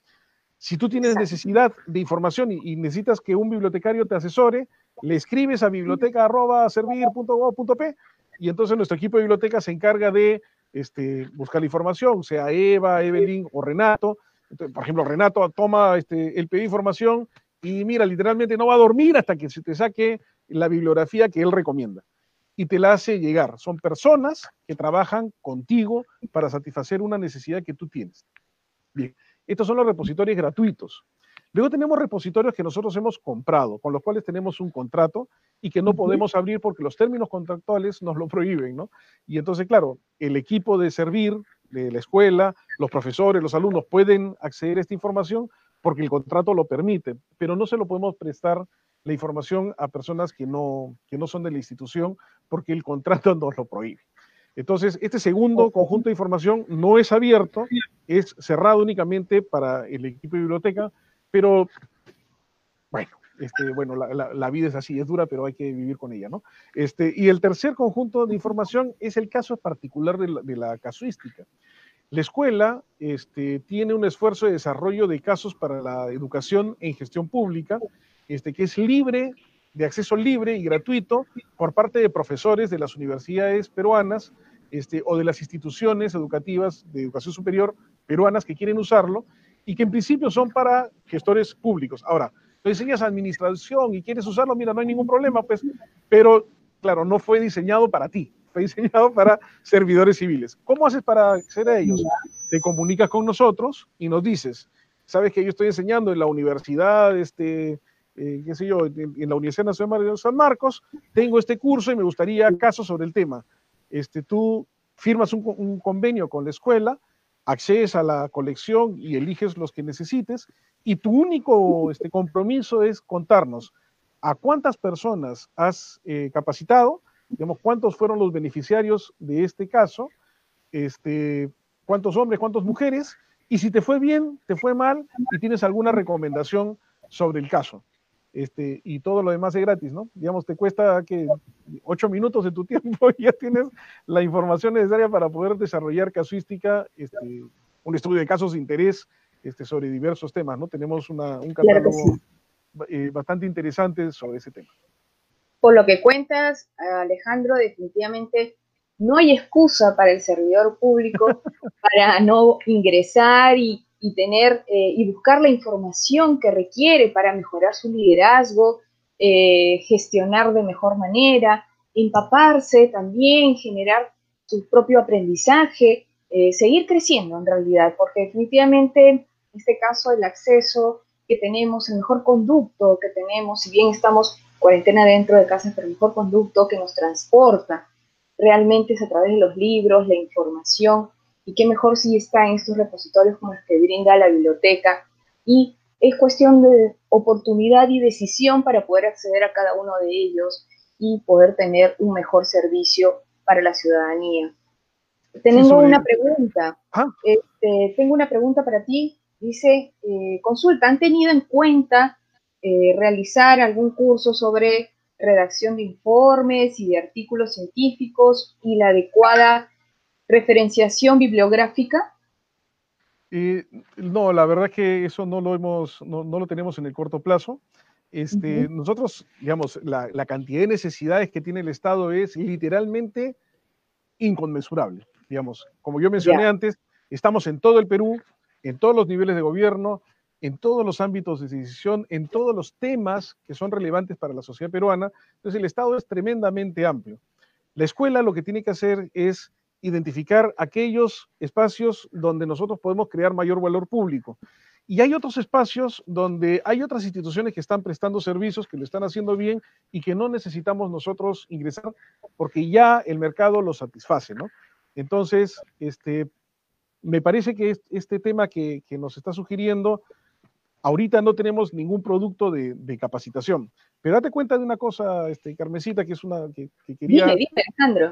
Si tú tienes necesidad de información y, necesitas que un bibliotecario te asesore, le escribes a biblioteca.servir.gov.p y entonces nuestro equipo de biblioteca se encarga de este, buscar la información, sea Eva, Evelyn o Renato. por ejemplo, Renato toma este, el pedido de información y mira, literalmente no va a dormir hasta que se te saque la bibliografía que él recomienda y te la hace llegar. Son personas que trabajan contigo para satisfacer una necesidad que tú tienes. Bien, estos son los repositorios gratuitos. Luego tenemos repositorios que nosotros hemos comprado, con los cuales tenemos un contrato y que no podemos abrir porque los términos contractuales nos lo prohíben, ¿no? Y entonces, claro, el equipo de servir de la escuela, los profesores, los alumnos pueden acceder a esta información porque el contrato lo permite, pero no se lo podemos prestar la información a personas que no, que no son de la institución porque el contrato nos lo prohíbe. Entonces, este segundo conjunto de información no es abierto, es cerrado únicamente para el equipo de biblioteca, pero bueno, este, bueno la, la, vida es así, es dura, pero hay que vivir con ella, ¿no? Este, y el tercer conjunto de información es el caso particular de la, de la casuística. La escuela este, tiene un esfuerzo de desarrollo de casos para la educación en gestión pública este, que es libre, de acceso libre y gratuito por parte de profesores de las universidades peruanas este, o de las instituciones educativas de educación superior peruanas que quieren usarlo y que en principio son para gestores públicos. Ahora, tú enseñas administración y quieres usarlo, mira, no hay ningún problema, pues, pero claro, no fue diseñado para ti, fue diseñado para servidores civiles. ¿Cómo haces para acceder a ellos? Te comunicas con nosotros y nos dices, sabes que yo estoy enseñando en la universidad, este, eh, qué sé yo, en, la Universidad Nacional de San Marcos, tengo este curso y me gustaría casos sobre el tema. Este, tú firmas un, convenio con la escuela accedes a la colección y eliges los que necesites y tu único este, compromiso es contarnos a cuántas personas has eh, capacitado, digamos, cuántos fueron los beneficiarios de este caso, este, cuántos hombres, cuántas mujeres, y si te fue bien, te fue mal, y tienes alguna recomendación sobre el caso. Este, y todo lo demás es gratis, ¿no? Digamos, te cuesta que ocho minutos de tu tiempo y ya tienes la información necesaria para poder desarrollar casuística, este, un estudio de casos de interés este, sobre diversos temas, ¿no? Tenemos una, un catálogo eh, bastante interesante sobre ese tema. Por lo que cuentas, Alejandro, definitivamente no hay excusa para el servidor público para no ingresar y, tener eh, y buscar la información que requiere para mejorar su liderazgo, eh, gestionar de mejor manera, empaparse también, generar su propio aprendizaje, eh, seguir creciendo en realidad, porque definitivamente en este caso el acceso que tenemos, el mejor conducto que tenemos, si bien estamos cuarentena dentro de casa, pero el mejor conducto que nos transporta realmente es a través de los libros, la información, y qué mejor si está en estos repositorios como los que brinda la biblioteca. Y es cuestión de oportunidad y decisión para poder acceder a cada uno de ellos y poder tener un mejor servicio para la ciudadanía. Tengo una pregunta. Ah. Este, tengo una pregunta para ti. Dice, eh, consulta, ¿han tenido en cuenta eh, realizar algún curso sobre redacción de informes y de artículos científicos y la adecuada referenciación bibliográfica? no, la verdad que eso no lo hemos, no, lo tenemos en el corto plazo. Este, Nosotros, digamos, la, cantidad de necesidades que tiene el Estado es literalmente inconmensurable. Digamos, como yo mencioné antes, estamos en todo el Perú, en todos los niveles de gobierno, en todos los ámbitos de decisión, en todos los temas que son relevantes para la sociedad peruana. Entonces el Estado es tremendamente amplio. La escuela lo que tiene que hacer es identificar aquellos espacios donde nosotros podemos crear mayor valor público. Y hay otros espacios donde hay otras instituciones que están prestando servicios, que lo están haciendo bien y que no necesitamos nosotros ingresar porque ya el mercado lo satisface, ¿no? Entonces, este, me parece que este tema que, que nos está sugiriendo Ahorita no tenemos ningún producto de, capacitación. Pero date cuenta de una cosa, este, Carmesita, que es una que, quería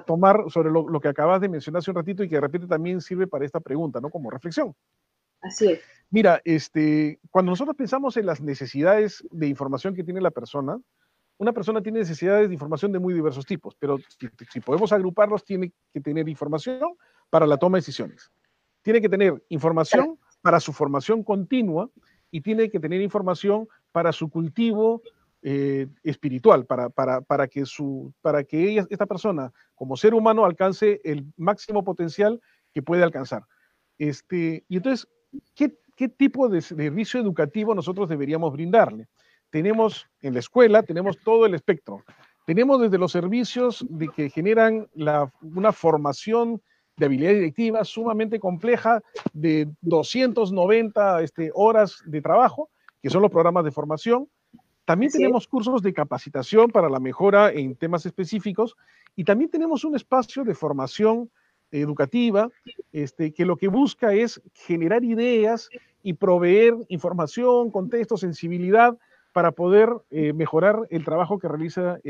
tomar sobre lo, que acabas de mencionar hace un ratito y que de repente también sirve para esta pregunta, ¿no? Como reflexión. Así es. Mira, este, cuando nosotros pensamos en las necesidades de información que tiene la persona, una persona tiene necesidades de información de muy diversos tipos, pero si podemos agruparlos, tiene que tener información para la toma de decisiones. Tiene que tener información para su formación continua y tiene que tener información para su cultivo eh, espiritual, para, para, para, que, su, para que esta persona como ser humano alcance el máximo potencial que puede alcanzar. Este, y entonces, ¿qué, qué tipo de servicio educativo nosotros deberíamos brindarle? Tenemos en la escuela, tenemos todo el espectro. Tenemos desde los servicios de que generan la, una formación de habilidad directiva sumamente compleja de 290 este, horas de trabajo, que son los programas de formación. También tenemos cursos de capacitación para la mejora en temas específicos y también tenemos un espacio de formación educativa este, que lo que busca es generar ideas y proveer información, contexto, sensibilidad para poder eh, mejorar el trabajo que realizan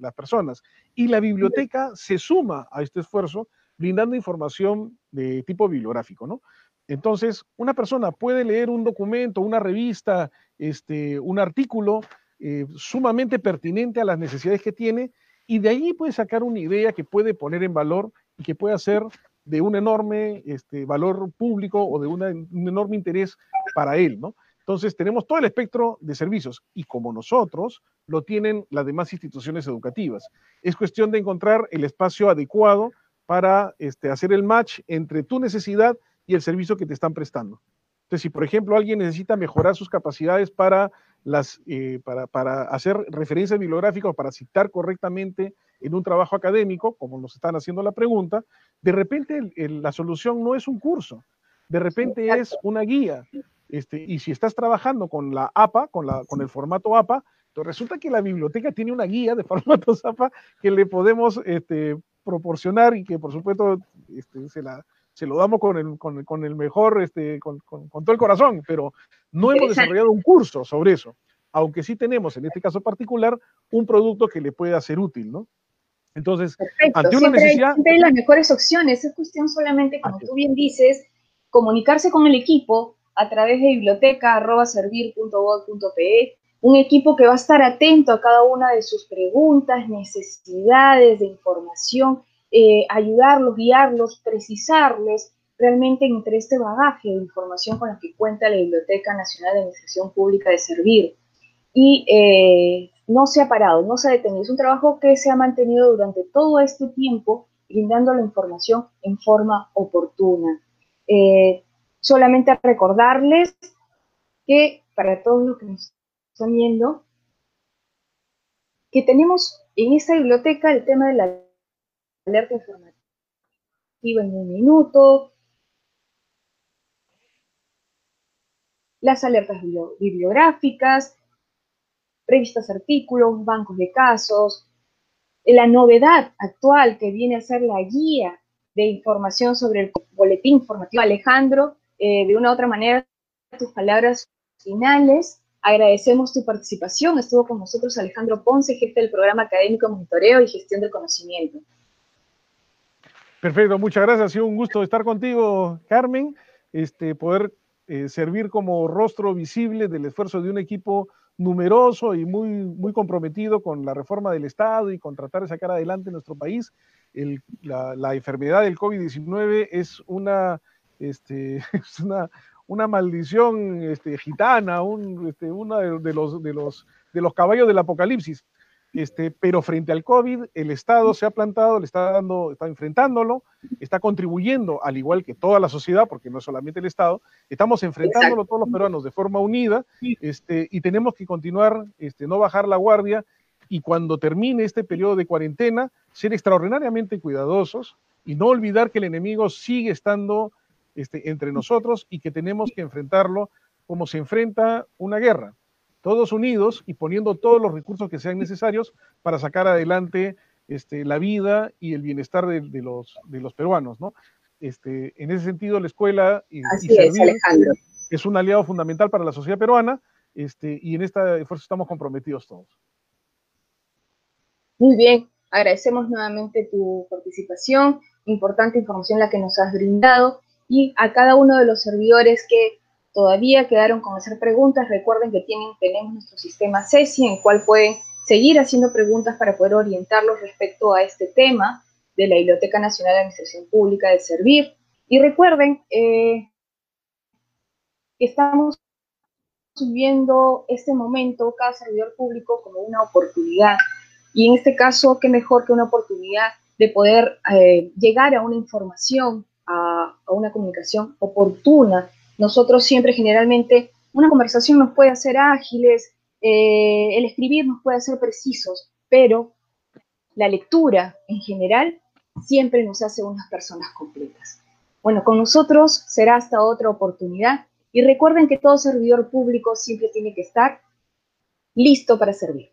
las personas. Y la biblioteca se suma a este esfuerzo brindando información de tipo bibliográfico, ¿no? Entonces, una persona puede leer un documento, una revista, este, un artículo eh, sumamente pertinente a las necesidades que tiene y de ahí puede sacar una idea que puede poner en valor y que puede hacer de un enorme este, valor público o de un enorme interés para él, ¿no? Entonces, tenemos todo el espectro de servicios y como nosotros, lo tienen las demás instituciones educativas. Es cuestión de encontrar el espacio adecuado para este, hacer el match entre tu necesidad y el servicio que te están prestando. Entonces, si por ejemplo alguien necesita mejorar sus capacidades para, las, eh, para, para hacer referencias bibliográficas o para citar correctamente en un trabajo académico, como nos están haciendo la pregunta, de repente la solución no es un curso, de repente es una guía. Este, y si estás trabajando con la APA, con, la, con el formato APA, entonces resulta que la biblioteca tiene una guía de formatos APA que le podemos este, proporcionar y que por supuesto este, se, la, se lo damos con el, con, el mejor, este, con, con, todo el corazón, pero no hemos desarrollado un curso sobre eso, aunque sí tenemos, en este caso particular, un producto que le pueda ser útil, ¿no? Entonces, ante una necesidad... Hay, siempre hay las mejores opciones, es cuestión solamente, como tú bien dices, comunicarse con el equipo a través de biblioteca.servir.gov.pe, un equipo que va a estar atento a cada una de sus preguntas, necesidades de información, eh, ayudarlos, guiarlos, precisarles realmente entre este bagaje de información con la que cuenta la Biblioteca Nacional de Administración Pública de Servir. Y eh, no se ha parado, no se ha detenido. Es un trabajo que se ha mantenido durante todo este tiempo, brindando la información en forma oportuna. Eh, solamente recordarles que para todos los que nos están viendo, que tenemos en esta biblioteca el tema de la alerta informativa en un minuto, las alertas bibliográficas, revistas, artículos, bancos de casos, la novedad actual que viene a ser la guía de información sobre el boletín informativo. Alejandro, eh, de una u otra manera, tus palabras finales. Agradecemos tu participación. Estuvo con nosotros Alejandro Ponce, jefe del programa académico Monitoreo y Gestión del Conocimiento. Perfecto, muchas gracias. Ha sido un gusto estar contigo, Carmen. Este, poder eh, servir como rostro visible del esfuerzo de un equipo numeroso y muy, muy comprometido con la reforma del Estado y con tratar de sacar adelante nuestro país. la, enfermedad del COVID-19 es una, este, una, una maldición este, gitana, un, este, uno de, los, de, los, de los caballos del apocalipsis. Este, pero frente al COVID, el Estado se ha plantado, le está dando, está enfrentándolo, está contribuyendo, al igual que toda la sociedad, porque no es solamente el Estado, estamos enfrentándolo todos los peruanos de forma unida, este, y tenemos que continuar, este, no bajar la guardia, y cuando termine este periodo de cuarentena, ser extraordinariamente cuidadosos y no olvidar que el enemigo sigue estando este, entre nosotros y que tenemos que enfrentarlo como se enfrenta una guerra todos unidos y poniendo todos los recursos que sean necesarios para sacar adelante este, la vida y el bienestar de, los, de los peruanos, ¿no? Este, en ese sentido, la escuela y, es, un aliado fundamental para la sociedad peruana este, y en este esfuerzo estamos comprometidos todos. Muy bien, agradecemos nuevamente tu participación, importante información la que nos has brindado y a cada uno de los servidores que todavía quedaron con hacer preguntas, recuerden que tienen, tenemos nuestro sistema CESI en el cual pueden seguir haciendo preguntas para poder orientarlos respecto a este tema de la Biblioteca Nacional de Administración Pública de Servir. Y recuerden eh, que estamos viendo este momento, cada servidor público, como una oportunidad. Y en este caso, qué mejor que una oportunidad de poder eh, llegar a una información, a, a una comunicación oportuna nosotros siempre generalmente una conversación nos puede hacer ágiles, eh, el escribir nos puede hacer precisos, pero la lectura en general siempre nos hace unas personas completas. Bueno, con nosotros será hasta otra oportunidad y recuerden que todo servidor público siempre tiene que estar listo para servir.